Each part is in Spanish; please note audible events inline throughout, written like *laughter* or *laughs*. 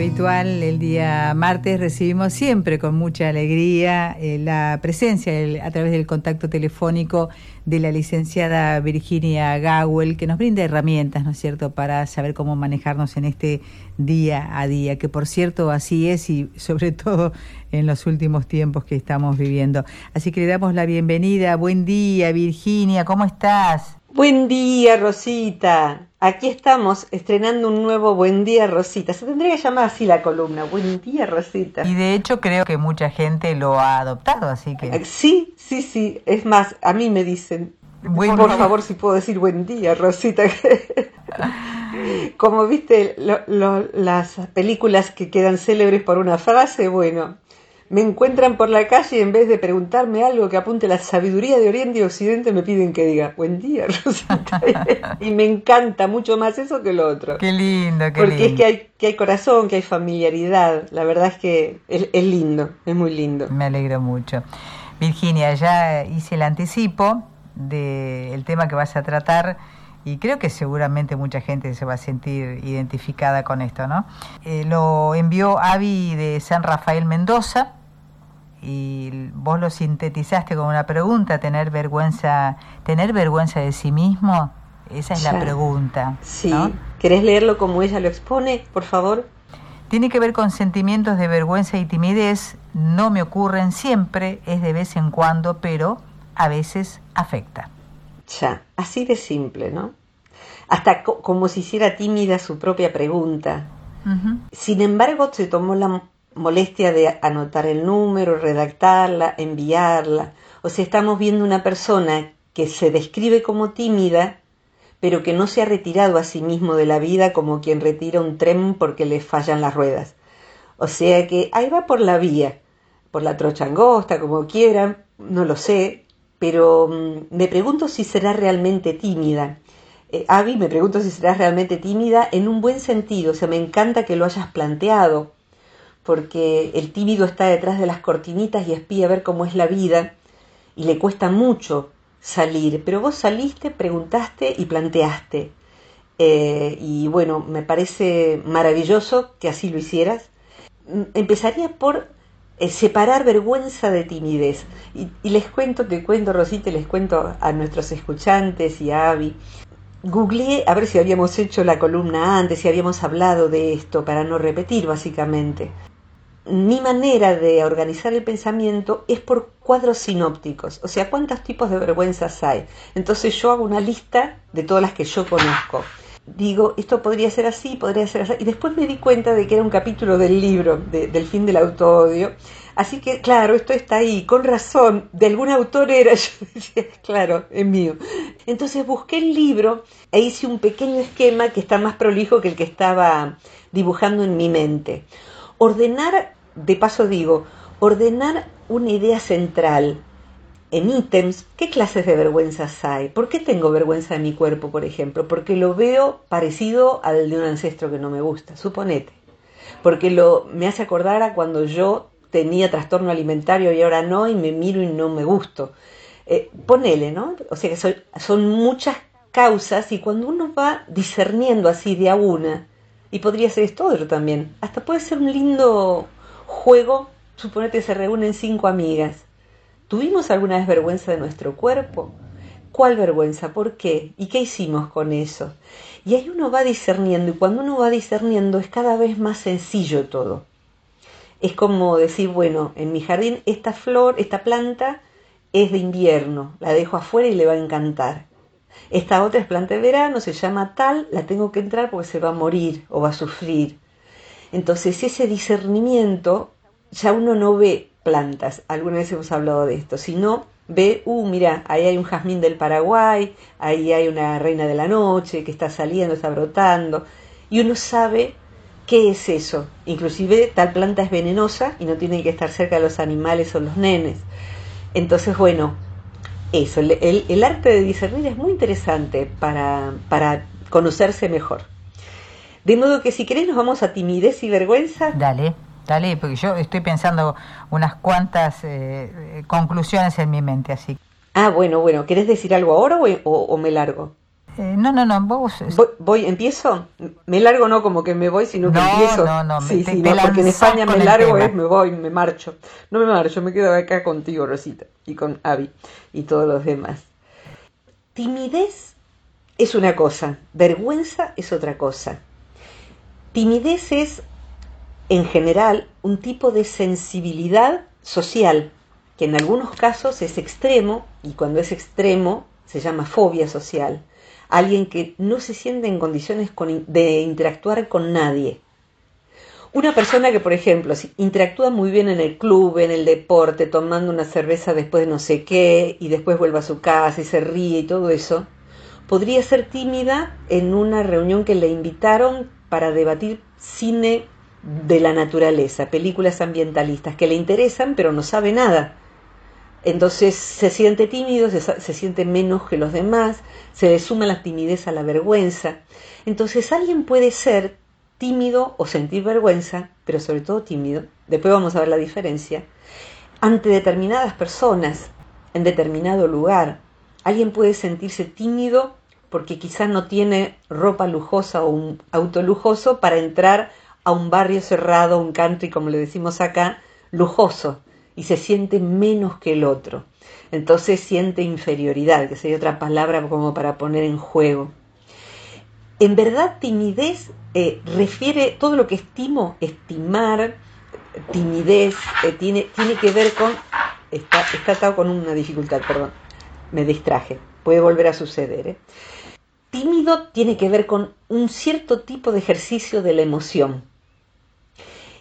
Habitual, el día martes recibimos siempre con mucha alegría eh, la presencia a través del contacto telefónico de la licenciada Virginia Gawel, que nos brinda herramientas, ¿no es cierto?, para saber cómo manejarnos en este día a día, que por cierto así es y sobre *laughs* todo en los últimos tiempos que estamos viviendo. Así que le damos la bienvenida. Buen día, Virginia, ¿cómo estás? Buen día, Rosita. Aquí estamos estrenando un nuevo Buen día, Rosita. Se tendría que llamar así la columna, Buen día, Rosita. Y de hecho creo que mucha gente lo ha adoptado, así que... Eh, sí, sí, sí. Es más, a mí me dicen, por favor, si puedo decir buen día, Rosita. *laughs* Como viste las películas que quedan célebres por una frase, bueno, me encuentran por la calle y en vez de preguntarme algo que apunte la sabiduría de Oriente y Occidente, me piden que diga, buen día, *laughs* Rosita. y me encanta mucho más eso que lo otro. Qué lindo, qué Porque es que hay, que hay corazón, que hay familiaridad. La verdad es que es, lindo, es muy lindo. Me alegro mucho. Virginia, ya hice el anticipo del tema que vas a tratar y creo que seguramente mucha gente se va a sentir identificada con esto, ¿no? Eh, lo envió Avi de San Rafael Mendoza y vos lo sintetizaste como una pregunta, tener vergüenza, tener vergüenza de sí mismo, esa es la pregunta. Sí. ¿Querés leerlo como ella lo expone, por favor? Tiene que ver con sentimientos de vergüenza y timidez, no me ocurren siempre, es de vez en cuando, pero a veces afecta. Ya, así de simple, ¿no? Hasta como si hiciera tímida su propia pregunta. Sin embargo, se tomó la molestia de anotar el número, redactarla, enviarla. O sea, estamos viendo una persona que se describe como tímida, pero que no se ha retirado a sí mismo de la vida como quien retira un tren porque le fallan las ruedas. O sea que ahí va por la vía, por la trocha angosta, como quieran, no lo sé, pero mm, me pregunto si será realmente tímida. Eh, Avi, me pregunto si será realmente tímida en un buen sentido, o sea, me encanta que lo hayas planteado, porque el tímido está detrás de las cortinitas y espía a ver cómo es la vida y le cuesta mucho salir, pero vos saliste, preguntaste y planteaste. Eh, y bueno, me parece maravilloso que así lo hicieras. Mm, empezaría por eh, separar vergüenza de timidez. Y, les cuento, te cuento, Rosita, les cuento a nuestros escuchantes y a Avi. Googleé a ver si habíamos hecho la columna antes, si habíamos hablado de esto, para no repetir básicamente mi manera de organizar el pensamiento es por cuadros sinópticos, o sea, cuántos tipos de vergüenzas hay. Entonces yo hago una lista de todas las que yo conozco. Digo, esto podría ser así, podría ser así. Y después me di cuenta de que era un capítulo del libro, del fin del autodio. Así que, claro, esto está ahí, con razón, de algún autor era, *laughs* yo decía, claro, es mío. Entonces busqué el libro e hice un pequeño esquema que está más prolijo que el que estaba dibujando en mi mente ordenar, de paso digo, ordenar una idea central en ítems, ¿qué clases de vergüenzas hay? ¿Por qué tengo vergüenza de mi cuerpo, por ejemplo? Porque lo veo parecido al de un ancestro que no me gusta, suponete. Porque lo, me hace acordar a cuando yo tenía trastorno alimentario y ahora no, y me miro y no me gusto. Eh, ponele, ¿no? O sea que son, son muchas causas y cuando uno va discerniendo así de a una, y podría ser esto otro también. Hasta puede ser un lindo juego. Suponete que se reúnen cinco amigas. ¿Tuvimos alguna vez vergüenza de nuestro cuerpo? ¿Cuál vergüenza? ¿Por qué? ¿Y qué hicimos con eso? Y ahí uno va discerniendo y cuando uno va discerniendo es cada vez más sencillo todo. Es como decir, bueno, en mi jardín esta flor, esta planta es de invierno, la dejo afuera y le va a encantar. Esta otra es planta de verano, se llama tal, la tengo que entrar porque se va a morir o va a sufrir. Entonces ese discernimiento, ya uno no ve plantas, alguna vez hemos hablado de esto, sino ve, uh, mira, ahí hay un jazmín del Paraguay, ahí hay una reina de la noche que está saliendo, está brotando, y uno sabe ¿Qué es eso? Inclusive tal planta es venenosa y no tiene que estar cerca de los animales o los nenes. Entonces, bueno, eso, el, arte de discernir es muy interesante para, para conocerse mejor. De modo que si querés nos vamos a timidez y vergüenza. Dale, dale, porque yo estoy pensando unas cuantas eh, conclusiones en mi mente, así. Ah, bueno, bueno, ¿querés decir algo ahora o me largo? Eh, no, no, no, vos... Voy, ¿Empiezo? Me largo no como que me voy, sino que empiezo. No, no, sí, sí, no, porque en España me largo es me voy, me marcho. No me marcho, me quedo acá contigo, Rosita, y con Avi y todos los demás. Timidez es una cosa, vergüenza es otra cosa. Timidez es, en general, un tipo de sensibilidad social, que en algunos casos es extremo, y cuando es extremo se llama fobia social alguien que no se siente en condiciones de interactuar con nadie. Una persona que, por ejemplo, interactúa muy bien en el club, en el deporte, tomando una cerveza después de no sé qué, y después vuelve a su casa y se ríe y todo eso, podría ser tímida en una reunión que le invitaron para debatir cine de la naturaleza, películas ambientalistas que le interesan pero no sabe nada. Entonces se siente tímido, se, siente menos que los demás, se le suma la timidez a la vergüenza. Entonces alguien puede ser tímido o sentir vergüenza, pero sobre todo tímido, después vamos a ver la diferencia, ante determinadas personas, en determinado lugar. Alguien puede sentirse tímido porque quizás no tiene ropa lujosa o un auto lujoso para entrar a un barrio cerrado, un country, como le decimos acá, lujoso y se siente menos que el otro. Entonces siente inferioridad, que sería otra palabra como para poner en juego. En verdad, timidez eh, refiere todo lo que estimo, estimar, timidez, eh, tiene, tiene que ver con, está, está atado con una dificultad, perdón, me distraje, puede volver a suceder. ¿eh? Tímido tiene que ver con un cierto tipo de ejercicio de la emoción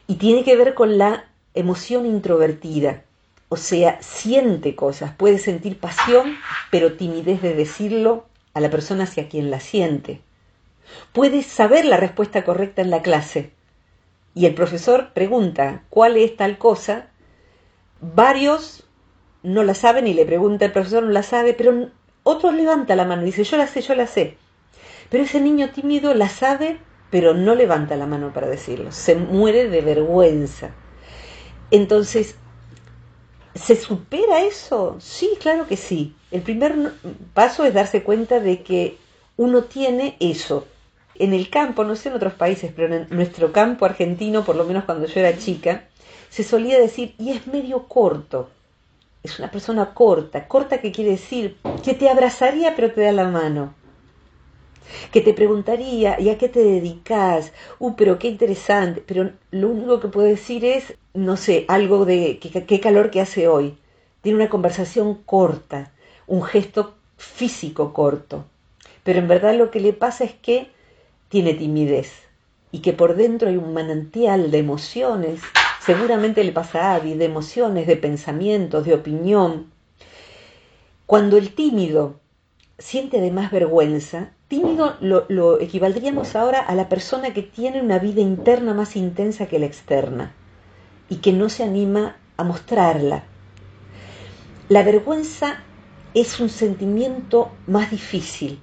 y tiene que ver con la emoción introvertida, o sea, siente cosas, puede sentir pasión, pero timidez de decirlo a la persona hacia quien la siente. Puede saber la respuesta correcta en la clase y el profesor pregunta cuál es tal cosa, varios no la saben y le pregunta el profesor no la sabe, pero otros levanta la mano y dice yo la sé, yo la sé. Pero ese niño tímido la sabe, pero no levanta la mano para decirlo, se muere de vergüenza. Entonces, ¿se supera eso? Sí, claro que sí. El primer paso es darse cuenta de que uno tiene eso. En el campo, no sé en otros países, pero en nuestro campo argentino, por lo menos cuando yo era chica, se solía decir, y es medio corto. Es una persona corta. Corta que quiere decir que te abrazaría pero te da la mano que te preguntaría, ¿y a qué te dedicas? Uh, pero qué interesante. Pero lo único que puedo decir es, no sé, algo de qué, calor que hace hoy. Tiene una conversación corta, un gesto físico corto. Pero en verdad lo que le pasa es que tiene timidez y que por dentro hay un manantial de emociones. Seguramente le pasa a Abby, de emociones, de pensamientos, de opinión. Cuando el tímido siente además vergüenza, tímido lo, equivaldríamos ahora a la persona que tiene una vida interna más intensa que la externa y que no se anima a mostrarla. La vergüenza es un sentimiento más difícil.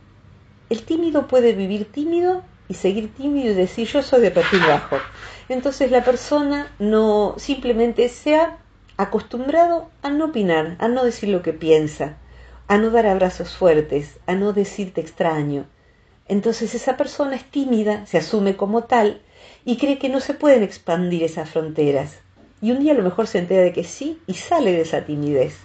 El tímido puede vivir tímido y seguir tímido y decir yo soy de perfil bajo. Entonces la persona no simplemente se ha acostumbrado a no opinar, a no decir lo que piensa, a no dar abrazos fuertes, a no decirte extraño, entonces esa persona es tímida, se asume como tal y cree que no se pueden expandir esas fronteras. Y un día a lo mejor se entera de que sí y sale de esa timidez.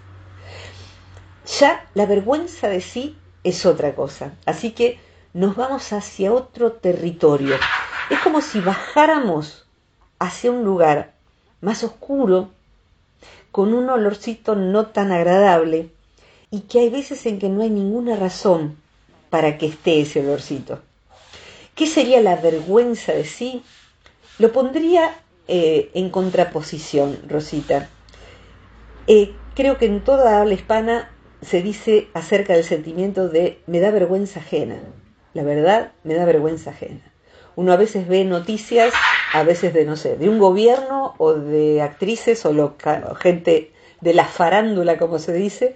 Ya la vergüenza de sí es otra cosa. Así que nos vamos hacia otro territorio. Es como si bajáramos hacia un lugar más oscuro, con un olorcito no tan agradable, y que hay veces en que no hay ninguna razón para que esté ese olorcito. ¿Qué sería la vergüenza de sí? Lo pondría eh, en contraposición, Rosita. Eh, creo que en toda habla hispana se dice acerca del sentimiento de me da vergüenza ajena. La verdad, me da vergüenza ajena. Uno a veces ve noticias a veces de, no sé, de un gobierno o de actrices o, gente de la farándula, como se dice,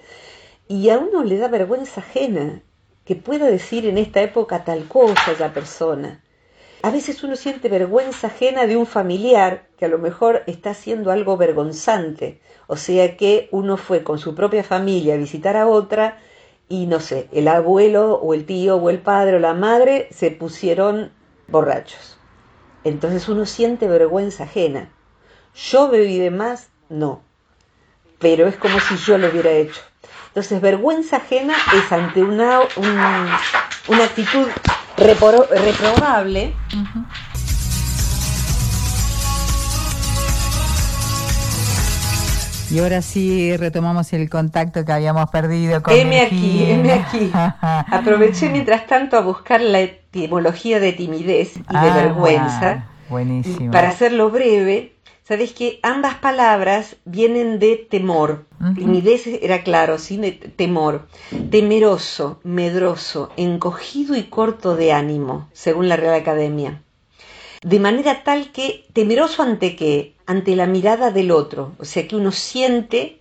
y a uno le da vergüenza ajena que pueda decir en esta época tal cosa la persona. A veces uno siente vergüenza ajena de un familiar que a lo mejor está haciendo algo vergonzante, o sea que uno fue con su propia familia a visitar a otra y no sé, el abuelo o el tío o el padre o la madre se pusieron borrachos. Entonces uno siente vergüenza ajena. Yo bebí de más, no, pero es como si yo lo hubiera hecho. Entonces vergüenza ajena es ante una, una actitud reprobable. Y ahora sí retomamos el contacto que habíamos perdido con M aquí, M aquí. *laughs* Aproveché mientras tanto a buscar la etimología de timidez y de ah, vergüenza. buenísimo. Para hacerlo breve, sabes que ambas palabras vienen de temor. Timidez era claro, sí, temor. Temeroso, medroso, encogido y corto de ánimo, según la Real Academia. De manera tal que temeroso ante qué? ante la mirada del otro, o sea que uno siente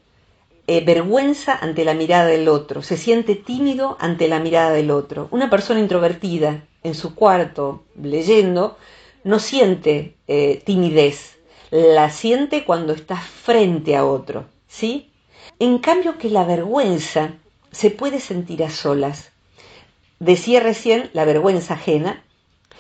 eh, vergüenza ante la mirada del otro, se siente tímido ante la mirada del otro. Una persona introvertida en su cuarto leyendo no siente eh, timidez, la siente cuando está frente a otro, ¿sí? En cambio que la vergüenza se puede sentir a solas. Decía recién la vergüenza ajena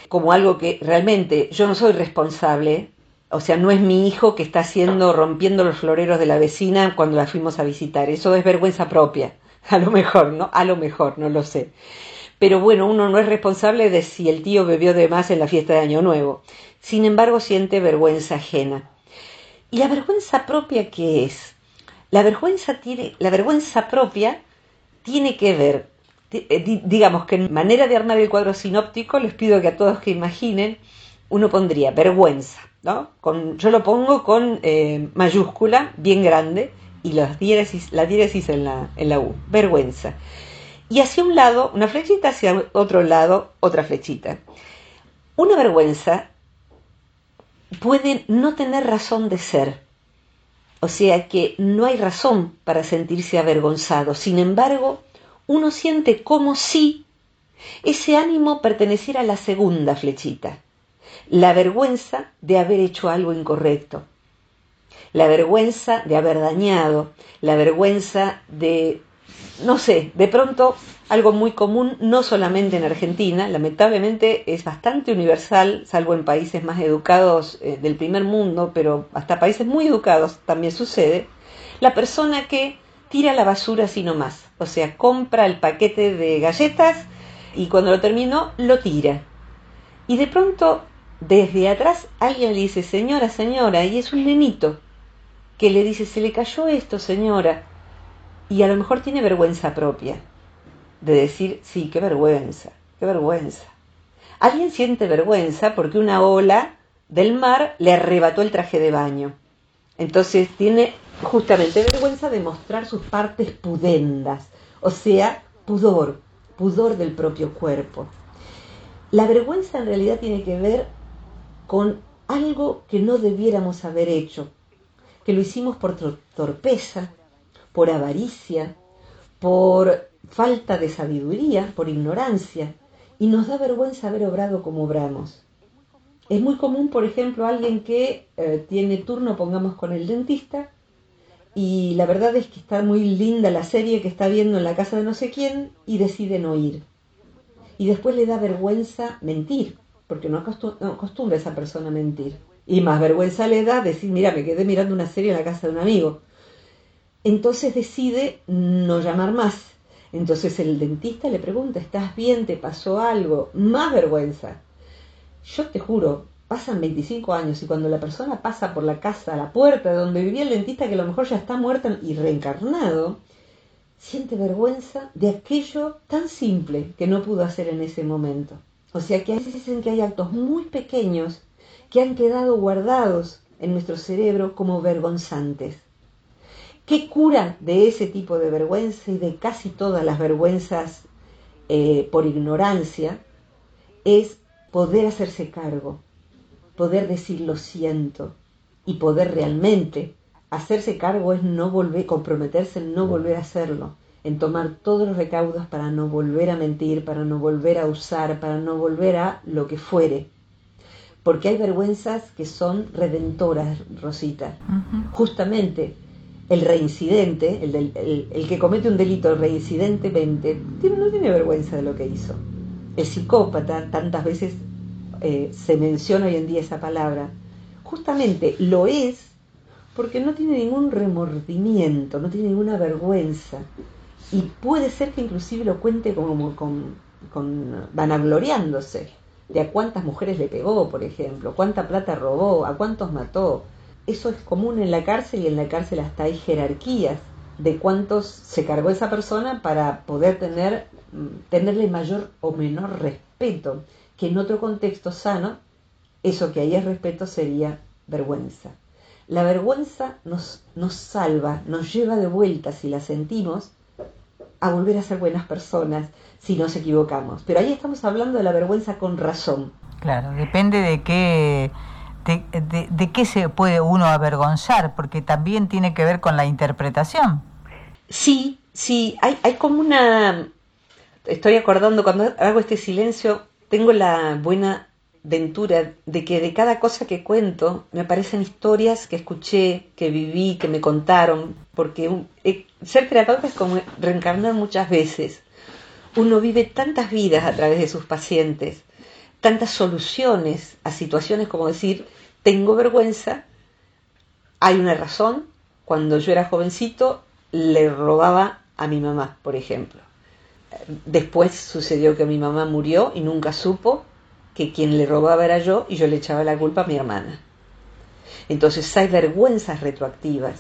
como algo que realmente yo no soy responsable o sea, no es mi hijo que está haciendo, rompiendo los floreros de la vecina cuando la fuimos a visitar. Eso es vergüenza propia. *laughs* A lo mejor, ¿no? A lo mejor, no lo sé. Pero bueno, uno no es responsable de si el tío bebió de más en la fiesta de Año Nuevo. Sin embargo, siente vergüenza ajena. ¿Y la vergüenza propia qué es? La vergüenza, tiene, la vergüenza propia tiene que ver, eh, digamos que en manera de armar el cuadro sinóptico, les pido que a todos que imaginen, uno pondría vergüenza, con, yo lo pongo con eh, mayúscula, bien grande, y la diéresis, la diéresis en la, en la U, vergüenza. Y hacia un lado, una flechita, hacia otro lado, otra flechita. Una vergüenza puede no tener razón de ser, o sea que no hay razón para sentirse avergonzado. Sin embargo, uno siente como si ese ánimo perteneciera a la segunda flechita la vergüenza de haber hecho algo incorrecto, la vergüenza de haber dañado, la vergüenza de, no sé, de pronto algo muy común, no solamente en Argentina, lamentablemente es bastante universal, salvo en países más educados eh, del primer mundo, pero hasta países muy educados también sucede, la persona que tira la basura así nomás, o sea, compra el paquete de galletas y cuando lo terminó lo tira. Y de pronto desde atrás alguien le dice, señora, señora, y es un nenito que le dice, se le cayó esto, señora, y a lo mejor tiene vergüenza propia de decir, sí, qué vergüenza, qué vergüenza. Alguien siente vergüenza porque una ola del mar le arrebató el traje de baño. Entonces tiene justamente vergüenza de mostrar sus partes pudendas, o sea, pudor, pudor del propio cuerpo. La vergüenza en realidad tiene que ver con algo que no debiéramos haber hecho, que lo hicimos por torpeza, por avaricia, por falta de sabiduría, por ignorancia, y nos da vergüenza haber obrado como obramos. Es muy común, por ejemplo, alguien que eh, tiene turno, pongamos, con el dentista, y la verdad es que está muy linda la serie que está viendo en la casa de no sé quién, y decide no ir. Y después le da vergüenza mentir, porque no acostumbra esa persona a mentir. Y más vergüenza le da decir, mira, me quedé mirando una serie en la casa de un amigo. Entonces decide no llamar más. Entonces el dentista le pregunta, ¿estás bien? ¿Te pasó algo? Más vergüenza. Yo te juro, pasan 25 años y cuando la persona pasa por la casa, la puerta de donde vivía el dentista, que a lo mejor ya está muerto y reencarnado, siente vergüenza de aquello tan simple que no pudo hacer en ese momento. O sea que a veces dicen que hay actos muy pequeños que han quedado guardados en nuestro cerebro como vergonzantes. ¿Qué cura de ese tipo de vergüenza y de casi todas las vergüenzas eh, por ignorancia? Es poder hacerse cargo. poder decir lo siento y poder realmente hacerse cargo es no volver, comprometerse en no volver a hacerlo, en tomar todos los recaudos para no volver a mentir, para no volver a usar, para no volver a lo que fuere. Porque hay vergüenzas que son redentoras, Rosita. Justamente el reincidente, el, el, que comete un delito reincidentemente, no tiene vergüenza de lo que hizo. El psicópata, tantas veces eh, se menciona hoy en día esa palabra, justamente lo es porque no tiene ningún remordimiento, no tiene ninguna vergüenza. Y puede ser que inclusive lo cuente como con, con vanagloriándose de a cuántas mujeres le pegó, por ejemplo, cuánta plata robó, a cuántos mató. Eso es común en la cárcel y en la cárcel hasta hay jerarquías de cuántos se cargó esa persona para poder tener, mm, tenerle mayor o menor respeto, que en otro contexto sano, eso que ahí es respeto sería vergüenza. La vergüenza nos, nos salva, nos lleva de vuelta, si la sentimos, a volver a ser buenas personas si nos equivocamos. Pero ahí estamos hablando de la vergüenza con razón. Claro, depende de qué, de, de, qué se puede uno avergonzar, porque también tiene que ver con la interpretación. Sí, sí, hay, hay como una... Estoy acordando, cuando hago este silencio, tengo la buena ventura de que de cada cosa que cuento me aparecen historias que escuché, que viví, que me contaron, porque eh, ser terapeuta es como reencarnar muchas veces. Uno vive tantas vidas a través de sus pacientes, tantas soluciones a situaciones como decir, tengo vergüenza, hay una razón, cuando yo era jovencito le robaba a mi mamá, por ejemplo. Después sucedió que mi mamá murió y nunca supo que quien le robaba era yo y yo le echaba la culpa a mi hermana. Entonces hay vergüenzas retroactivas.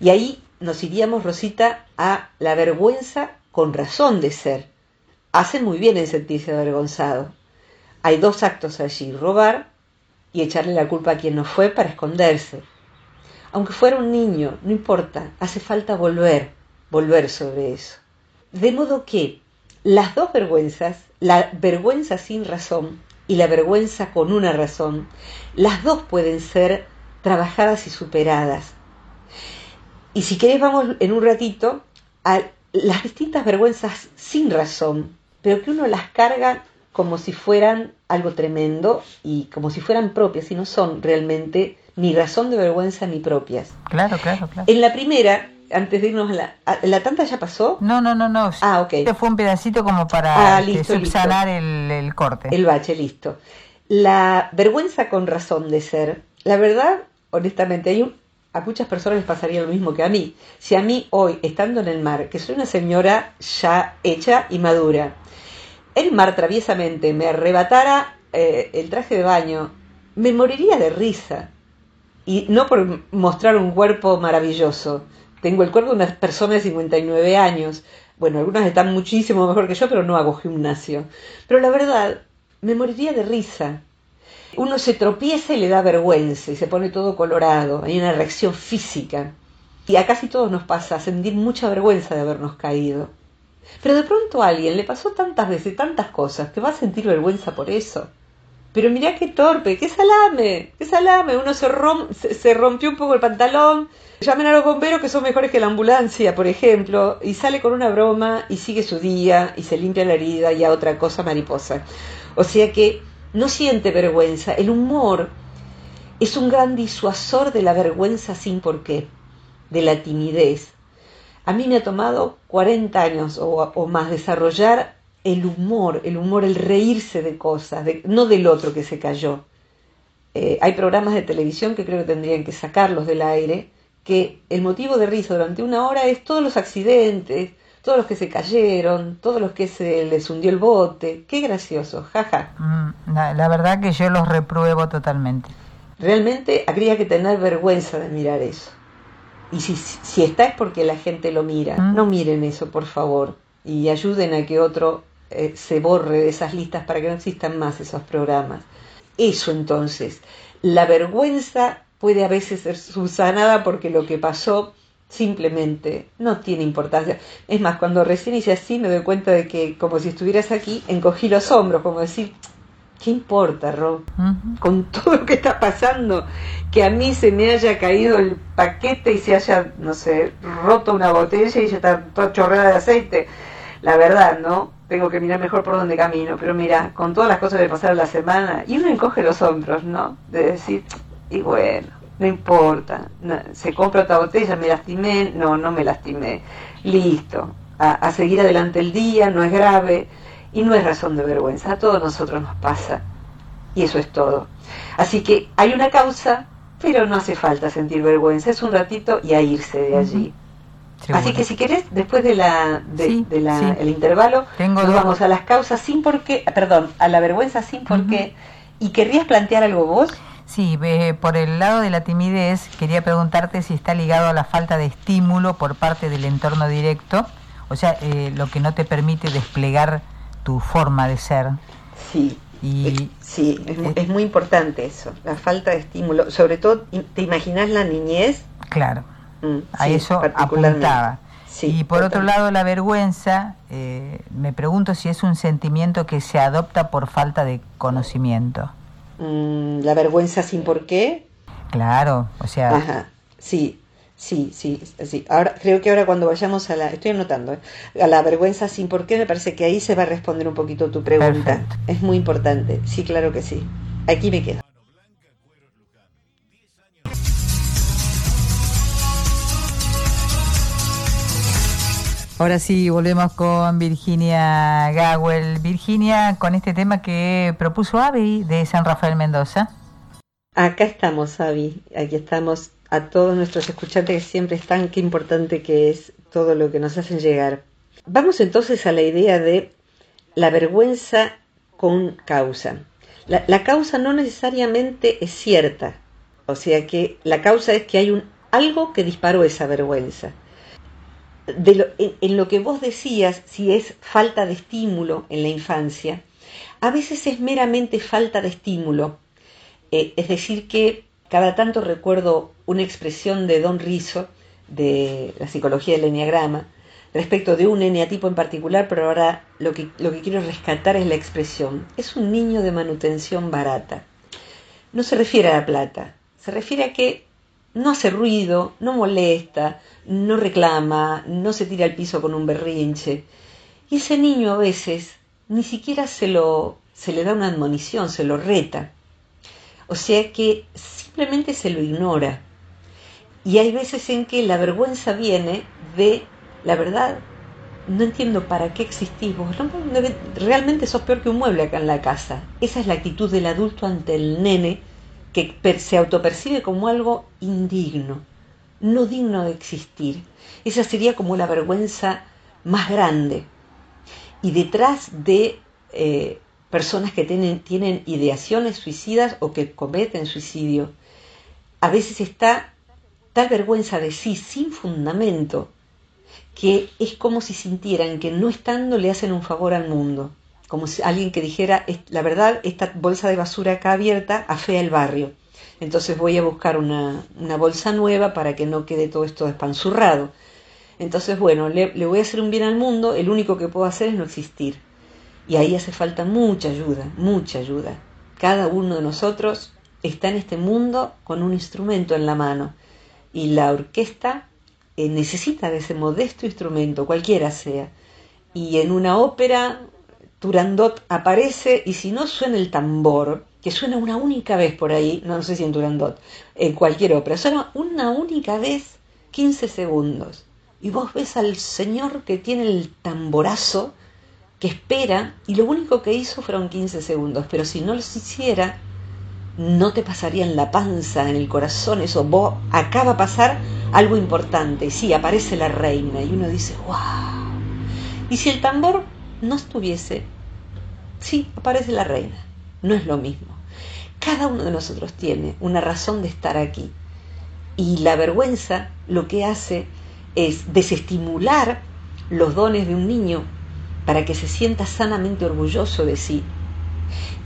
Y ahí nos iríamos, Rosita, a la vergüenza con razón de ser. Hace muy bien en sentirse avergonzado. Hay dos actos allí, robar y echarle la culpa a quien no fue para esconderse. Aunque fuera un niño, no importa, hace falta volver, volver sobre eso. De modo que las dos vergüenzas, la vergüenza sin razón y la vergüenza con una razón, las dos pueden ser trabajadas y superadas. Y si querés vamos en un ratito a las distintas vergüenzas sin razón, pero que uno las carga como si fueran algo tremendo y como si fueran propias y no son realmente ni razón de vergüenza ni propias. Claro, claro, claro. En la primera, antes de irnos a la... ¿La tanta ya pasó? No, no, no, no. Ah, ok. Este fue un pedacito como para ah, este, subsanar El, el, corte. El bache, listo. La vergüenza con razón de ser. La verdad, honestamente, hay un, a muchas personas les pasaría lo mismo que a mí. Si a mí hoy, estando en el mar, que soy una señora ya hecha y madura, el mar traviesamente me arrebatara eh, el traje de baño, me moriría de risa. Y no por mostrar un cuerpo maravilloso, tengo el cuerpo de una persona de 59 años. Bueno, algunas están muchísimo mejor que yo, pero no hago gimnasio. Pero la verdad, me moriría de risa. Uno se tropieza y le da vergüenza y se pone todo colorado. Hay una reacción física. Y a casi todos nos pasa sentir mucha vergüenza de habernos caído. Pero de pronto a alguien le pasó tantas veces tantas cosas que va a sentir vergüenza por eso. Pero mirá qué torpe, qué salame, qué salame. Uno se, se rompió un poco el pantalón, Llamen a los bomberos que son mejores que la ambulancia, por ejemplo, y sale con una broma y sigue su día y se limpia la herida y a otra cosa mariposa. O sea que no siente vergüenza. El humor es un gran disuasor de la vergüenza sin porqué, de la timidez. A mí me ha tomado 40 años o, más desarrollar el humor, el humor, el reírse de cosas, no del otro que se cayó. Eh, hay programas de televisión que creo que tendrían que sacarlos del aire que el motivo de risa durante una hora es todos los accidentes, todos los que se cayeron, todos los que se les hundió el bote. Qué gracioso, jaja. Mm, la, verdad que yo los repruebo totalmente. Realmente habría que tener vergüenza de mirar eso. Y si, si está es porque la gente lo mira. Mm. No miren eso, por favor. Y ayuden a que otro eh, se borre de esas listas para que no existan más esos programas. Eso entonces, la vergüenza puede a veces ser subsanada porque lo que pasó simplemente no tiene importancia. Es más, cuando recién hice así me doy cuenta de que como si estuvieras aquí, encogí los hombros, como decir, ¿Qué importa, Rob? Con todo lo que está pasando, que a mí se me haya caído el paquete y se haya, no sé, roto una botella y ya está toda chorrada de aceite. La verdad, ¿no? Tengo que mirar mejor por dónde camino. Pero mira, con todas las cosas que pasaron la semana, y uno encoge los hombros, ¿no? De decir, y bueno, no importa. se compra otra botella, me lastimé, no, no me lastimé. Listo. a seguir adelante el día, no es grave y no es razón de vergüenza, a todos nosotros nos pasa. Y eso es todo. Así que hay una causa, pero no hace falta sentir vergüenza, es un ratito y a irse de allí. Así que si querés, después de la, de, el intervalo, nos vamos a las causas sin por qué, perdón, a la vergüenza sin por qué. ¿Y querrías plantear algo vos? Sí, por el lado de la timidez, quería preguntarte si está ligado a la falta de estímulo por parte del entorno directo, o sea, eh, lo que no te permite desplegar tu forma de ser. Sí. Y, sí, es, muy importante eso, la falta de estímulo. Sobre todo, ¿te imaginas la niñez? Claro, mm, a eso apuntaba. y por otro lado, la vergüenza, eh, me pregunto si es un sentimiento que se adopta por falta de conocimiento. Mm, ¿La vergüenza sin por qué? Claro, o sea... Ajá, sí, Sí, sí, sí. Ahora creo que ahora cuando vayamos a la, estoy anotando, ¿eh? a la vergüenza sin por qué, me parece que ahí se va a responder un poquito tu pregunta. Es muy importante. Sí, claro que sí. Aquí me quedo. Ahora sí, volvemos con Virginia Gawel. Virginia, con este tema que propuso Avi de San Rafael Mendoza. Acá estamos, Avi. Aquí estamos a todos nuestros escuchantes que siempre están, qué importante que es todo lo que nos hacen llegar. Vamos entonces a la idea de la vergüenza con causa. La, causa no necesariamente es cierta, o sea que la causa es que hay un, algo que disparó esa vergüenza. en lo que vos decías, si es falta de estímulo en la infancia, a veces es meramente falta de estímulo. Eh, es decir, que cada tanto recuerdo una expresión de Don Rizzo, de la psicología del enneagrama, respecto de un eneatipo en particular, pero ahora lo que, lo que quiero rescatar es la expresión. Es un niño de manutención barata. No se refiere a la plata, se refiere a que no hace ruido, no molesta, no reclama, no se tira al piso con un berrinche. Y ese niño a veces ni siquiera se, lo, se le da una admonición, se lo reta. O sea que simplemente se lo ignora. Y hay veces en que la vergüenza viene de, la verdad, no entiendo para qué existís vos. Realmente sos peor que un mueble acá en la casa. Esa es la actitud del adulto ante el nene que se autopercibe como algo indigno, no digno de existir. Esa sería como la vergüenza más grande. Y detrás de eh, personas que tienen, tienen ideaciones suicidas o que cometen suicidio, a veces está tal vergüenza de sí sin fundamento que es como si sintieran que no estando le hacen un favor al mundo, como si alguien que dijera, la verdad, esta bolsa de basura acá abierta afea el barrio, entonces voy a buscar una, bolsa nueva para que no quede todo esto despanzurrado. Entonces, bueno, le, le voy a hacer un bien al mundo, el único que puedo hacer es no existir. Y ahí hace falta mucha ayuda, mucha ayuda. Cada uno de nosotros está en este mundo con un instrumento en la mano y la orquesta eh, necesita de ese modesto instrumento, cualquiera sea. Y en una ópera, Turandot aparece y si no suena el tambor, que suena una única vez por ahí, no, sé si en Turandot, en cualquier ópera, suena una única vez 15 segundos. Y vos ves al señor que tiene el tamborazo, que espera, y lo único que hizo fueron 15 segundos, pero si no los hiciera, no te pasaría en la panza, en el corazón, eso, vos, acaba de pasar algo importante, sí, aparece la reina, y uno dice, wow. Y si el tambor no estuviese, sí, aparece la reina, no es lo mismo. Cada uno de nosotros tiene una razón de estar aquí. Y la vergüenza lo que hace es desestimular los dones de un niño para que se sienta sanamente orgulloso de sí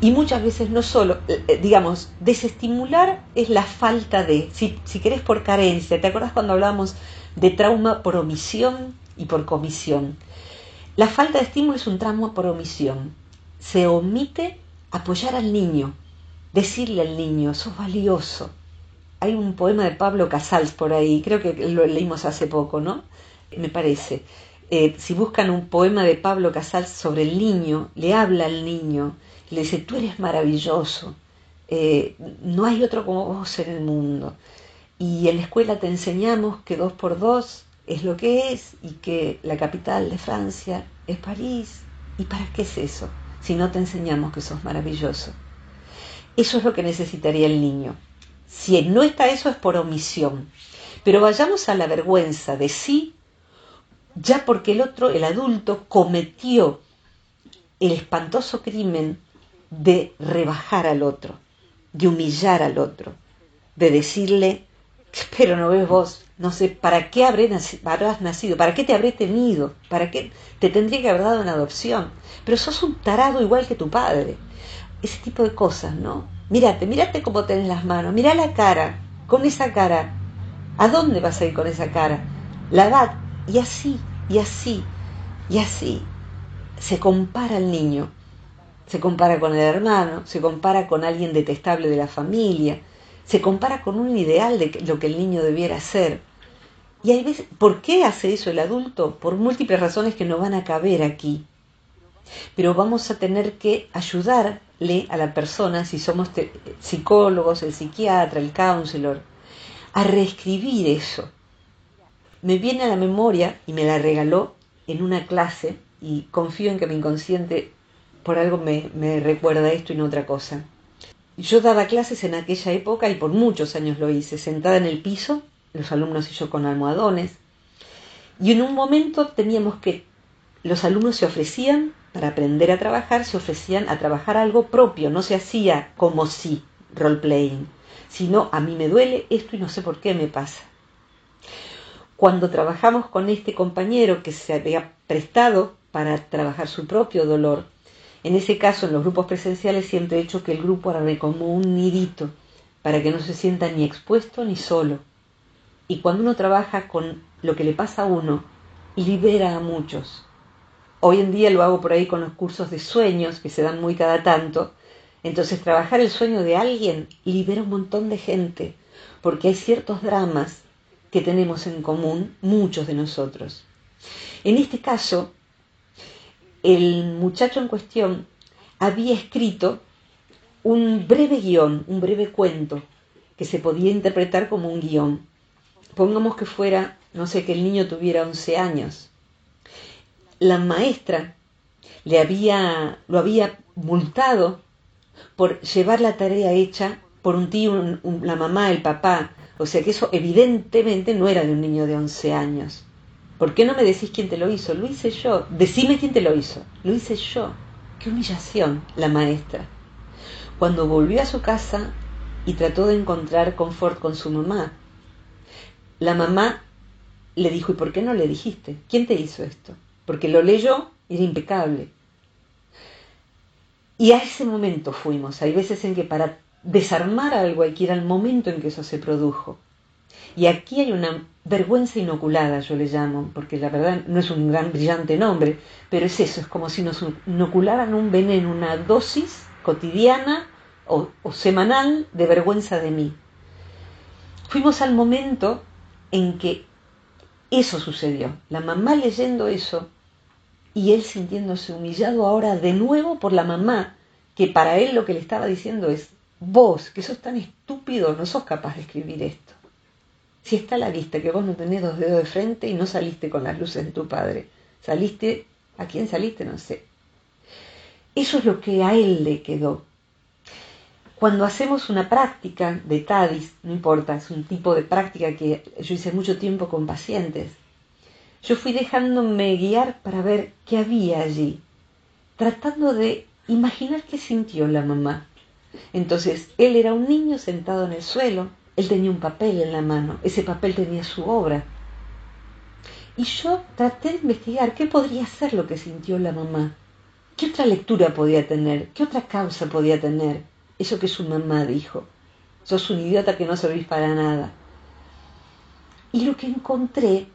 y muchas veces no solo, eh, eh, digamos, desestimular es la falta de, si, si querés por carencia, ¿te acuerdas cuando hablábamos de trauma por omisión y por comisión? La falta de estímulo es un trauma por omisión. Se omite apoyar al niño, decirle al niño, sos valioso. Hay un poema de Pablo Casals por ahí, creo que lo leímos hace poco, ¿no? Me parece. Eh, si buscan un poema de Pablo Casals sobre el niño, le habla al niño, le dice, tú eres maravilloso, eh, no hay otro como vos en el mundo. Y en la escuela te enseñamos que dos por dos es lo que es y que la capital de Francia es París. ¿Y para qué es eso? Si no te enseñamos que sos maravilloso. Eso es lo que necesitaría el niño. Si no está eso es por omisión. Pero vayamos a la vergüenza de sí, ya porque el otro, el adulto, cometió el espantoso crimen de rebajar al otro, de humillar al otro, de decirle, pero no ves vos, no sé, ¿para qué habré habrás nacido? ¿Para qué te habré tenido? ¿Para qué te tendría que haber dado una adopción? Pero sos un tarado igual que tu padre. Ese tipo de cosas, ¿no? Mírate, mírate cómo tenés las manos, mira la cara, con esa cara. ¿A dónde vas a ir con esa cara? La edad, y así, y así, y así. Se compara al niño se compara con el hermano, se compara con alguien detestable de la familia, se compara con un ideal de lo que el niño debiera ser. Y hay veces, ¿por qué hace eso el adulto? Por múltiples razones que no van a caber aquí. Pero vamos a tener que ayudarle a la persona, si somos psicólogos, el psiquiatra, el counselor, a reescribir eso. Me viene a la memoria, y me la regaló en una clase, y confío en que mi inconsciente por algo me, recuerda esto y no otra cosa. Yo daba clases en aquella época y por muchos años lo hice, sentada en el piso, los alumnos y yo con almohadones, y en un momento teníamos que, los alumnos se ofrecían, para aprender a trabajar, se ofrecían a trabajar algo propio, no se hacía como si, role-playing, sino a mí me duele esto y no sé por qué me pasa. Cuando trabajamos con este compañero que se había prestado para trabajar su propio dolor, en ese caso, en los grupos presenciales siempre he hecho que el grupo arme como un nidito para que no se sienta ni expuesto ni solo. Y cuando uno trabaja con lo que le pasa a uno, libera a muchos. Hoy en día lo hago por ahí con los cursos de sueños que se dan muy cada tanto. Entonces trabajar el sueño de alguien libera un montón de gente, porque hay ciertos dramas que tenemos en común muchos de nosotros. En este caso, el muchacho en cuestión había escrito un breve guion, un breve cuento, que se podía interpretar como un guion. Pongamos que fuera, no sé, que el niño tuviera 11 años. La maestra le había, lo había multado por llevar la tarea hecha por un tío, la mamá, el papá. O sea que eso evidentemente no era de un niño de 11 años. ¿Por qué no me decís quién te lo hizo? Lo hice yo. Decime quién te lo hizo. Lo hice yo. Qué humillación, la maestra. Cuando volvió a su casa y trató de encontrar confort con su mamá, la mamá le dijo, ¿y por qué no le dijiste? ¿Quién te hizo esto? Porque lo leyó y era impecable. Y a ese momento fuimos. Hay veces en que para desarmar algo hay que ir al momento en que eso se produjo. Y aquí hay una vergüenza inoculada, yo le llamo, porque la verdad no es un gran brillante nombre, pero es eso, es como si nos inocularan un veneno, una dosis cotidiana o, o semanal de vergüenza de mí. Fuimos al momento en que eso sucedió, la mamá leyendo eso y él sintiéndose humillado ahora de nuevo por la mamá, que para él lo que le estaba diciendo es, vos, que sos tan estúpido, no sos capaz de escribir esto. Si está a la vista que vos no tenés dos dedos de frente y no saliste con las luces de tu padre, saliste, ¿a quién saliste? No sé. Eso es lo que a él le quedó. Cuando hacemos una práctica de TADIS, no importa, es un tipo de práctica que yo hice mucho tiempo con pacientes, yo fui dejándome guiar para ver qué había allí, tratando de imaginar qué sintió la mamá. Entonces, él era un niño sentado en el suelo, él tenía un papel en la mano, ese papel tenía su obra. Y yo traté de investigar qué podría ser lo que sintió la mamá, qué otra lectura podía tener, qué otra causa podía tener, eso que su mamá dijo. Sos un idiota que no servís para nada. Y lo que encontré,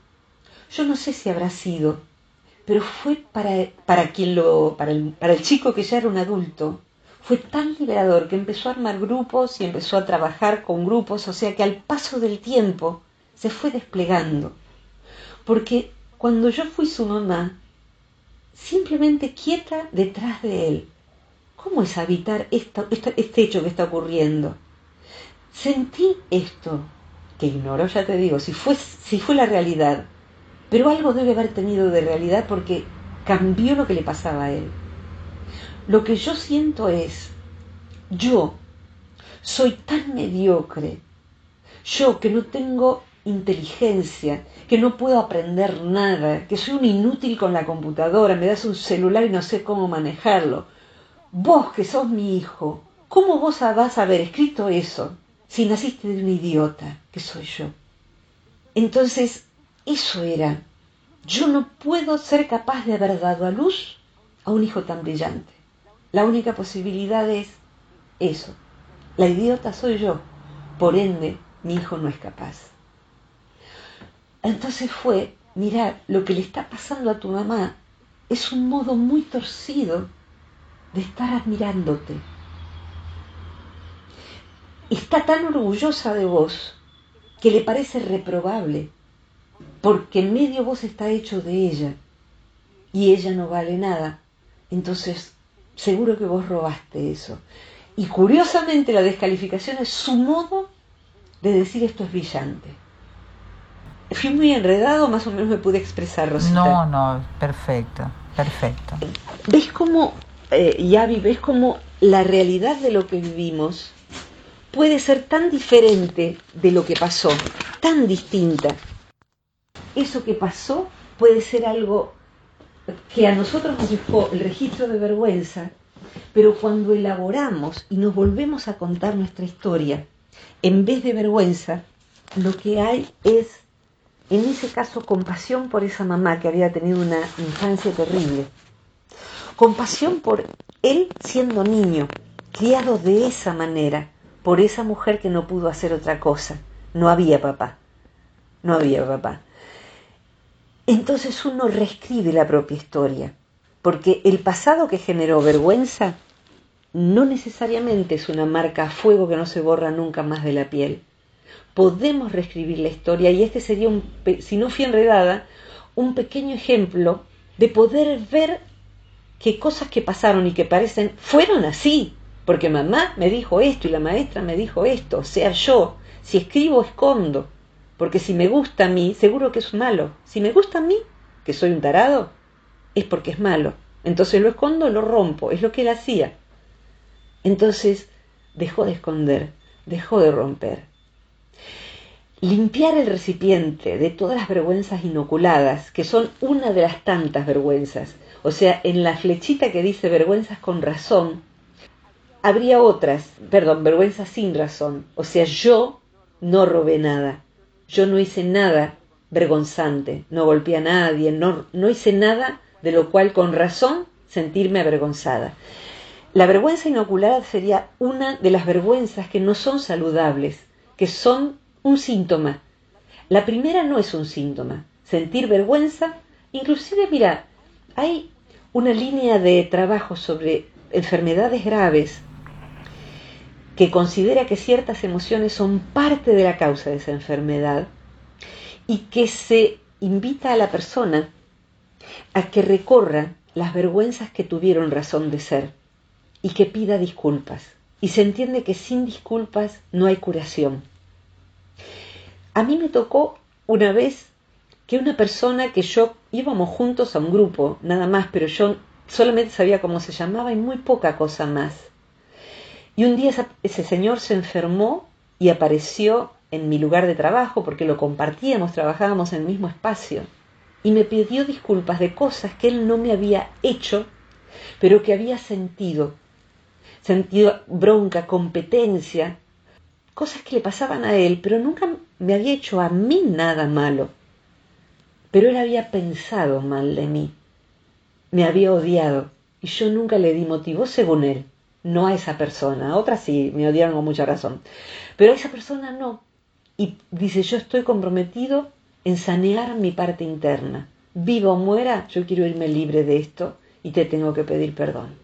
yo no sé si habrá sido, pero fue para, para quien lo, para el, para el chico que ya era un adulto, fue tan liberador que empezó a armar grupos y empezó a trabajar con grupos, o sea que al paso del tiempo se fue desplegando. Porque cuando yo fui su mamá, simplemente quieta detrás de él, ¿cómo es habitar este hecho que está ocurriendo? Sentí esto, que ignoro, ya te digo, si fue, si fue la realidad, pero algo debe haber tenido de realidad porque cambió lo que le pasaba a él. Lo que yo siento es, yo soy tan mediocre, yo que no tengo inteligencia, que no puedo aprender nada, que soy un inútil con la computadora, me das un celular y no sé cómo manejarlo. Vos que sos mi hijo, ¿cómo vos vas a haber escrito eso si naciste de un idiota que soy yo? Entonces, eso era. Yo no puedo ser capaz de haber dado a luz a un hijo tan brillante. La única posibilidad es eso. La idiota soy yo. Por ende, mi hijo no es capaz. Entonces fue, mira, lo que le está pasando a tu mamá es un modo muy torcido de estar admirándote. Está tan orgullosa de vos que le parece reprobable, porque en medio vos está hecho de ella y ella no vale nada. Entonces seguro que vos robaste eso. Y curiosamente la descalificación es su modo de decir esto es brillante. Fui muy enredado, más o menos me pude expresar, Rosita. No, no, perfecto, perfecto. ¿Ves cómo, eh, Yavi, ves cómo la realidad de lo que vivimos puede ser tan diferente de lo que pasó, tan distinta? Eso que pasó puede ser algo que a nosotros nos dejó el registro de vergüenza, pero cuando elaboramos y nos volvemos a contar nuestra historia, en vez de vergüenza, lo que hay es, en ese caso, compasión por esa mamá que había tenido una infancia terrible. Compasión por él siendo niño, criado de esa manera, por esa mujer que no pudo hacer otra cosa. No había papá. No había papá entonces uno reescribe la propia historia, porque el pasado que generó vergüenza no necesariamente es una marca a fuego que no se borra nunca más de la piel. Podemos reescribir la historia y este sería, un, si no fui enredada, un pequeño ejemplo de poder ver que cosas que pasaron y que parecen fueron así, porque mamá me dijo esto y la maestra me dijo esto, o sea yo, si escribo escondo, porque si me gusta a mí, seguro que es malo. Si me gusta a mí, que soy un tarado, es porque es malo. Entonces lo escondo, lo rompo. Es lo que él hacía. Entonces dejó de esconder, dejó de romper. Limpiar el recipiente de todas las vergüenzas inoculadas, que son una de las tantas vergüenzas. O sea, en la flechita que dice vergüenzas con razón, habría otras, perdón, vergüenzas sin razón. O sea, yo no robé nada yo no hice nada vergonzante, no golpeé a nadie, no, no hice nada de lo cual con razón sentirme avergonzada. La vergüenza inoculada sería una de las vergüenzas que no son saludables, que son un síntoma. La primera no es un síntoma. Sentir vergüenza, inclusive, mira, hay una línea de trabajo sobre enfermedades graves que considera que ciertas emociones son parte de la causa de esa enfermedad y que se invita a la persona a que recorra las vergüenzas que tuvieron razón de ser y que pida disculpas. Y se entiende que sin disculpas no hay curación. A mí me tocó una vez que una persona que yo íbamos juntos a un grupo, nada más, pero yo solamente sabía cómo se llamaba y muy poca cosa más. Y un día ese señor se enfermó y apareció en mi lugar de trabajo porque lo compartíamos, trabajábamos en el mismo espacio. Y me pidió disculpas de cosas que él no me había hecho, pero que había sentido. Sentido bronca, competencia, cosas que le pasaban a él, pero nunca me había hecho a mí nada malo. Pero él había pensado mal de mí, me había odiado, y yo nunca le di motivo según él no a esa persona. Otras sí, me odiaron con mucha razón. Pero a esa persona no. Y dice, yo estoy comprometido en sanear mi parte interna. Viva o muera, yo quiero irme libre de esto y te tengo que pedir perdón.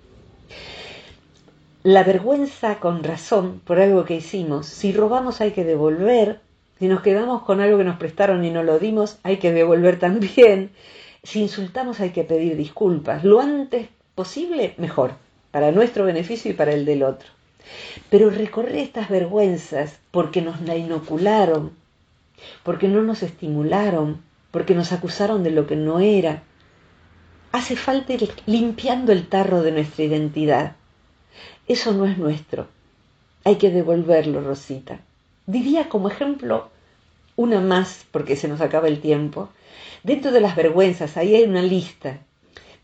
la vergüenza con razón por algo que hicimos. Si robamos hay que devolver, si nos quedamos con algo que nos prestaron y no lo dimos, hay que devolver también. Si insultamos hay que pedir disculpas. Lo antes posible, mejor, para nuestro beneficio y para el del otro. Pero recorrer estas vergüenzas porque nos la inocularon, porque no nos estimularon, porque nos acusaron de lo que no era, hace falta ir limpiando el tarro de nuestra identidad. Eso no es nuestro. Hay que devolverlo, Rosita. Diría como ejemplo una más, porque se nos acaba el tiempo. Dentro de las vergüenzas, ahí hay una lista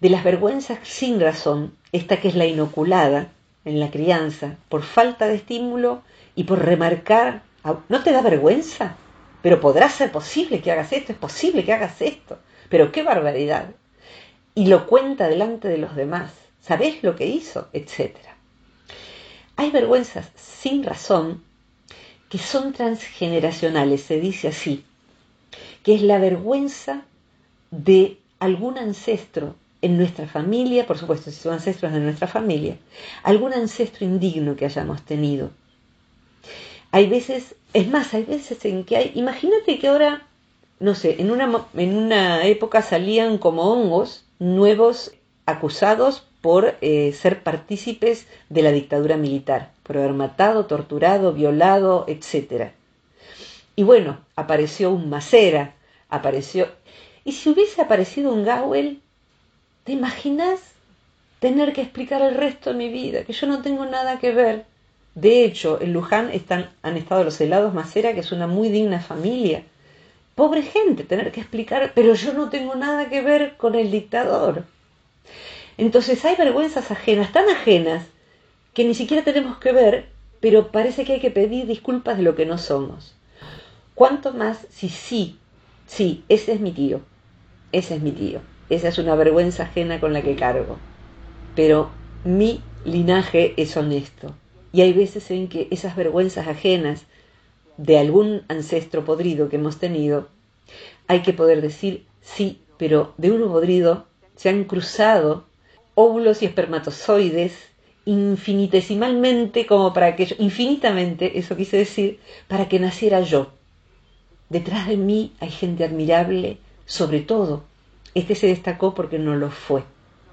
de las vergüenzas sin razón, esta que es la inoculada en la crianza, por falta de estímulo y por remarcar, ¿no te da vergüenza? Pero podrá ser posible que hagas esto, es posible que hagas esto, pero qué barbaridad. Y lo cuenta delante de los demás, ¿sabés lo que hizo? Etcétera. Hay vergüenzas sin razón que son transgeneracionales, se dice así, que es la vergüenza de algún ancestro en nuestra familia, por supuesto, si son ancestros de nuestra familia, algún ancestro indigno que hayamos tenido. Hay veces, es más, hay veces en que hay, imagínate que ahora, no sé, en una, en una época salían como hongos nuevos acusados por eh, ser partícipes de la dictadura militar, por haber matado, torturado, violado, etc. Y bueno, apareció un Macera, apareció... Y si hubiese aparecido un Gawel, ¿te imaginas tener que explicar el resto de mi vida? Que yo no tengo nada que ver. De hecho, en Luján han estado los helados Macera, que es una muy digna familia. Pobre gente, tener que explicar, pero yo no tengo nada que ver con el dictador. Entonces hay vergüenzas ajenas, tan ajenas, que ni siquiera tenemos que ver, pero parece que hay que pedir disculpas de lo que no somos. ¿Cuánto más si sí, sí, ese es mi tío, ese es mi tío, esa es una vergüenza ajena con la que cargo, pero mi linaje es honesto. Y hay veces en que esas vergüenzas ajenas de algún ancestro podrido que hemos tenido, hay que poder decir sí, pero de uno podrido se han cruzado óvulos y espermatozoides infinitesimalmente como para que yo, infinitamente, eso quise decir, para que naciera yo. Detrás de mí hay gente admirable, sobre todo, este se destacó porque no lo fue,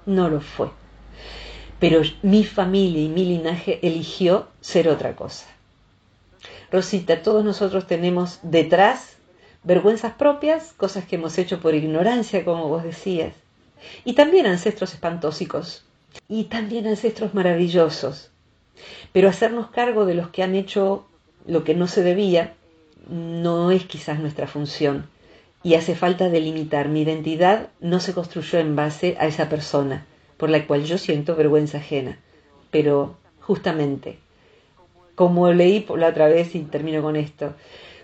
no lo fue. Pero mi familia y mi linaje eligió ser otra cosa. Rosita, todos nosotros tenemos detrás vergüenzas propias, cosas que hemos hecho por ignorancia, como vos decías, y también ancestros espantósicos. Y también ancestros maravillosos. Pero hacernos cargo de los que han hecho lo que no se debía no es quizás nuestra función. Y hace falta delimitar. Mi identidad no se construyó en base a esa persona, por la cual yo siento vergüenza ajena. Pero justamente, como leí la otra vez, y termino con esto,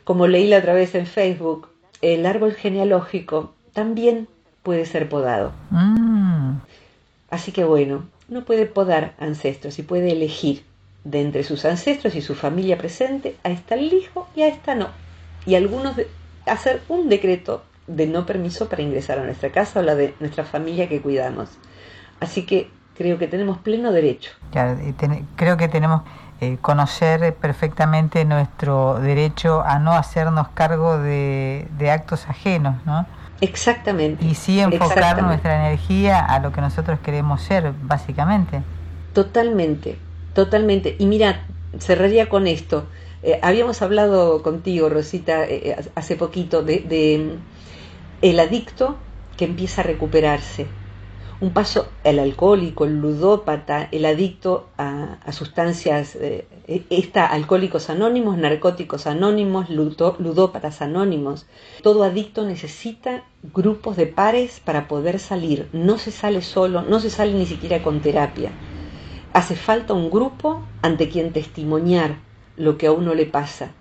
como leí la otra vez en Facebook, el árbol genealógico también puede ser podado. Mm. Así que bueno, uno puede podar ancestros y puede elegir de entre sus ancestros y su familia presente, a esta elijo y a esta no. Y algunos hacer un decreto de no permiso para ingresar a nuestra casa o la de nuestra familia que cuidamos. Así que creo que tenemos pleno derecho. creo que tenemos eh, conocer perfectamente nuestro derecho a no hacernos cargo de, de actos ajenos, ¿no? Exactamente. Y sí enfocar nuestra energía a lo que nosotros queremos ser, básicamente. Totalmente, totalmente. Y mira, cerraría con esto. Eh, habíamos hablado contigo, Rosita, eh, eh, hace poquito, de, mm, el adicto que empieza a recuperarse un paso el alcohólico, el ludópata, el adicto a, sustancias, eh, está alcohólicos anónimos, narcóticos anónimos, ludópatas anónimos. Todo adicto necesita grupos de pares para poder salir. No se sale solo, no se sale ni siquiera con terapia. Hace falta un grupo ante quien testimoniar lo que a uno le pasa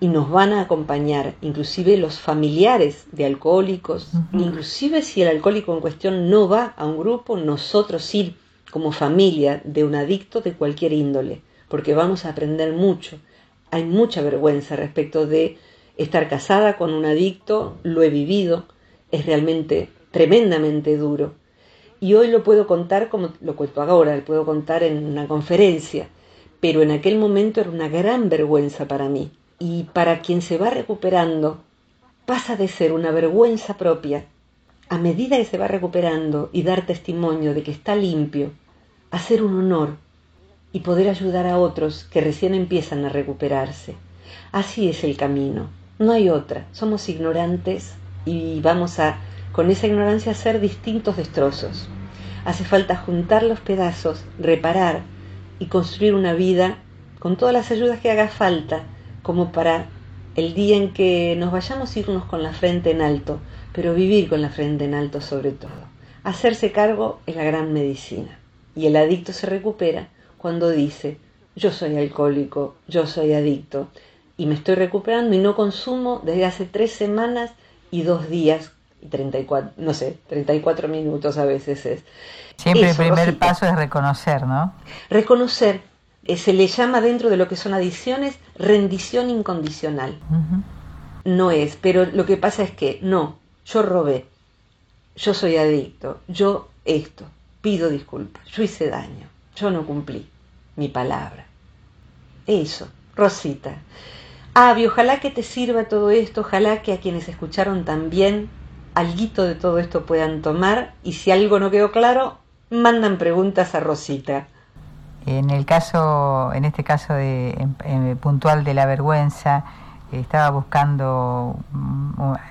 y nos van a acompañar, inclusive los familiares de alcohólicos, inclusive si el alcohólico en cuestión no va a un grupo, nosotros ir como familia de un adicto de cualquier índole, porque vamos a aprender mucho. Hay mucha vergüenza respecto de estar casada con un adicto, lo he vivido, es realmente tremendamente duro. Y hoy lo puedo contar como lo cuento ahora, lo puedo contar en una conferencia, pero en aquel momento era una gran vergüenza para mí. Y para quien se va recuperando, pasa de ser una vergüenza propia, a medida que se va recuperando y dar testimonio de que está limpio, a ser un honor y poder ayudar a otros que recién empiezan a recuperarse. Así es el camino, no hay otra. Somos ignorantes y vamos a, con esa ignorancia, hacer distintos destrozos. Hace falta juntar los pedazos, reparar y construir una vida con todas las ayudas que haga falta, como para el día en que nos vayamos irnos con la frente en alto, pero vivir con la frente en alto sobre todo. Hacerse cargo es la gran medicina. Y el adicto se recupera cuando dice, yo soy alcohólico, yo soy adicto, y me estoy recuperando y no consumo desde hace tres semanas y dos días, y 34, no sé, 34 minutos a veces es. Siempre el primer paso es reconocer, ¿no? Reconocer, eh, se le llama dentro de lo que son adicciones rendición incondicional. No es, pero lo que pasa es que no, yo robé, yo soy adicto, yo esto, pido disculpas, yo hice daño, yo no cumplí mi palabra. Eso, Rosita. Avi, ojalá que te sirva todo esto, ojalá que a quienes escucharon también alguito de todo esto puedan tomar y si algo no quedó claro, mandan preguntas a Rosita. En el caso, en este caso de, puntual de la vergüenza, estaba buscando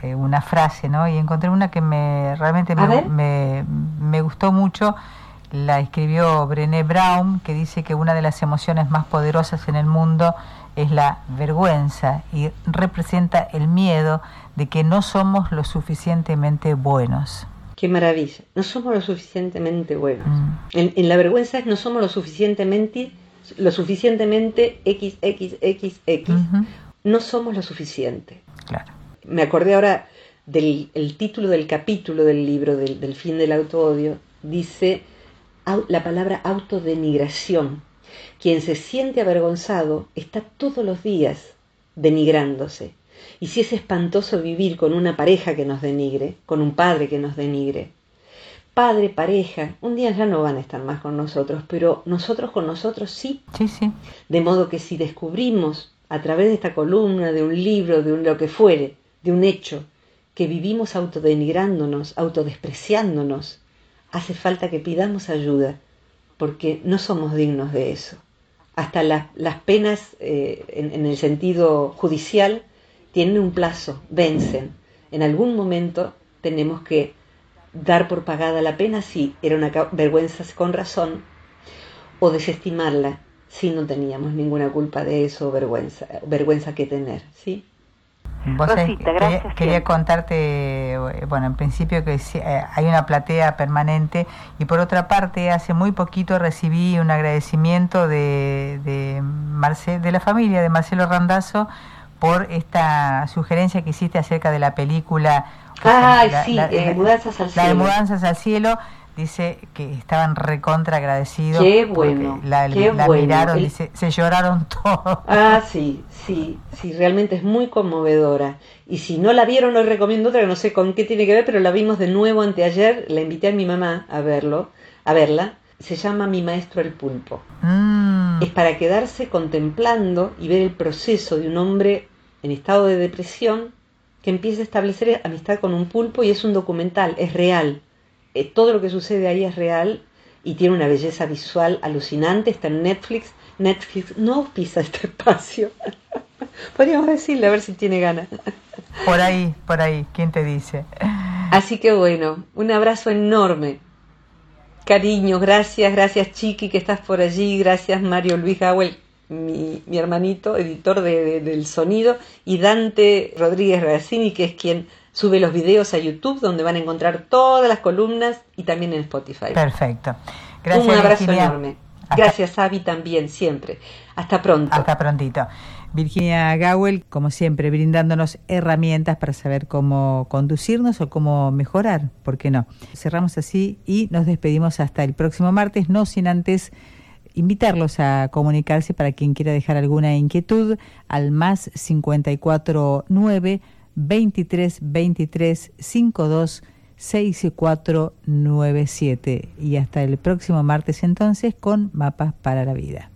eh, una frase, ¿no? Y encontré una que me realmente me, me, gustó mucho. La escribió Brené Brown, que dice que una de las emociones más poderosas en el mundo es la vergüenza y representa el miedo de que no somos lo suficientemente buenos. Qué maravilla, no somos lo suficientemente buenos. Mm. En, la vergüenza es no somos lo suficientemente, lo suficientemente XXXX. No somos lo suficiente. Claro. Me acordé ahora del título del capítulo del libro del, del fin del autoodio. Dice la palabra autodenigración quien se siente avergonzado está todos los días denigrándose. Y si es espantoso vivir con una pareja que nos denigre, con un padre que nos denigre, padre, pareja, un día ya no van a estar más con nosotros, pero nosotros con nosotros sí. Sí, sí. De modo que si descubrimos a través de esta columna, de un libro, de un, lo que fuere, de un hecho, que vivimos autodenigrándonos, autodespreciándonos, hace falta que pidamos ayuda porque no somos dignos de eso. Hasta las penas eh, en, el sentido judicial tienen un plazo, vencen. En algún momento tenemos que dar por pagada la pena si era una vergüenza con razón o desestimarla si no teníamos ninguna culpa de eso o vergüenza, vergüenza que tener, ¿sí? quería, contarte, bueno, en principio que eh, hay una platea permanente y por otra parte, hace muy poquito recibí un agradecimiento de, de, de la familia de Marcelo Randazo por esta sugerencia que hiciste acerca de la película. Ah, sí, eh, Mudanzas al Cielo. La de Mudanzas al Cielo dice que estaban recontra agradecidos. Qué bueno. La, miraron, y se, lloraron *laughs* todos. Ah, sí, sí, sí, realmente es muy conmovedora. Y si no la vieron, les recomiendo otra que no sé con qué tiene que ver, pero la vimos de nuevo anteayer. La invité a mi mamá a verlo, a verla. Se llama Mi Maestro el Pulpo. Mm. Es para quedarse contemplando y ver el proceso de un hombre en estado de depresión que empieza a establecer amistad con un pulpo y es un documental, es real eh, todo lo que sucede ahí es real y tiene una belleza visual alucinante, está en Netflix. Netflix no pisa este espacio. *laughs* Podríamos decirle a ver si tiene ganas. Por ahí, por ahí, ¿quién te dice? Así que bueno, un abrazo enorme. Cariño, gracias, gracias Chiqui que estás por allí, gracias Mario Luis Gawel, mi, mi hermanito, editor de, del sonido, y Dante Rodríguez Ragazzini, que es quien sube los videos a YouTube donde van a encontrar todas las columnas y también en Spotify. Perfecto. Gracias. Un abrazo enorme. Gracias, Avi, también, siempre. Hasta pronto. Hasta prontito. Virginia Gawel, como siempre, brindándonos herramientas para saber cómo conducirnos o cómo mejorar, ¿por qué no? Cerramos así y nos despedimos hasta el próximo martes, no sin antes invitarlos a comunicarse para quien quiera dejar alguna inquietud al más 549 23 23 52 6497 y hasta el próximo martes entonces con Mapas para la Vida.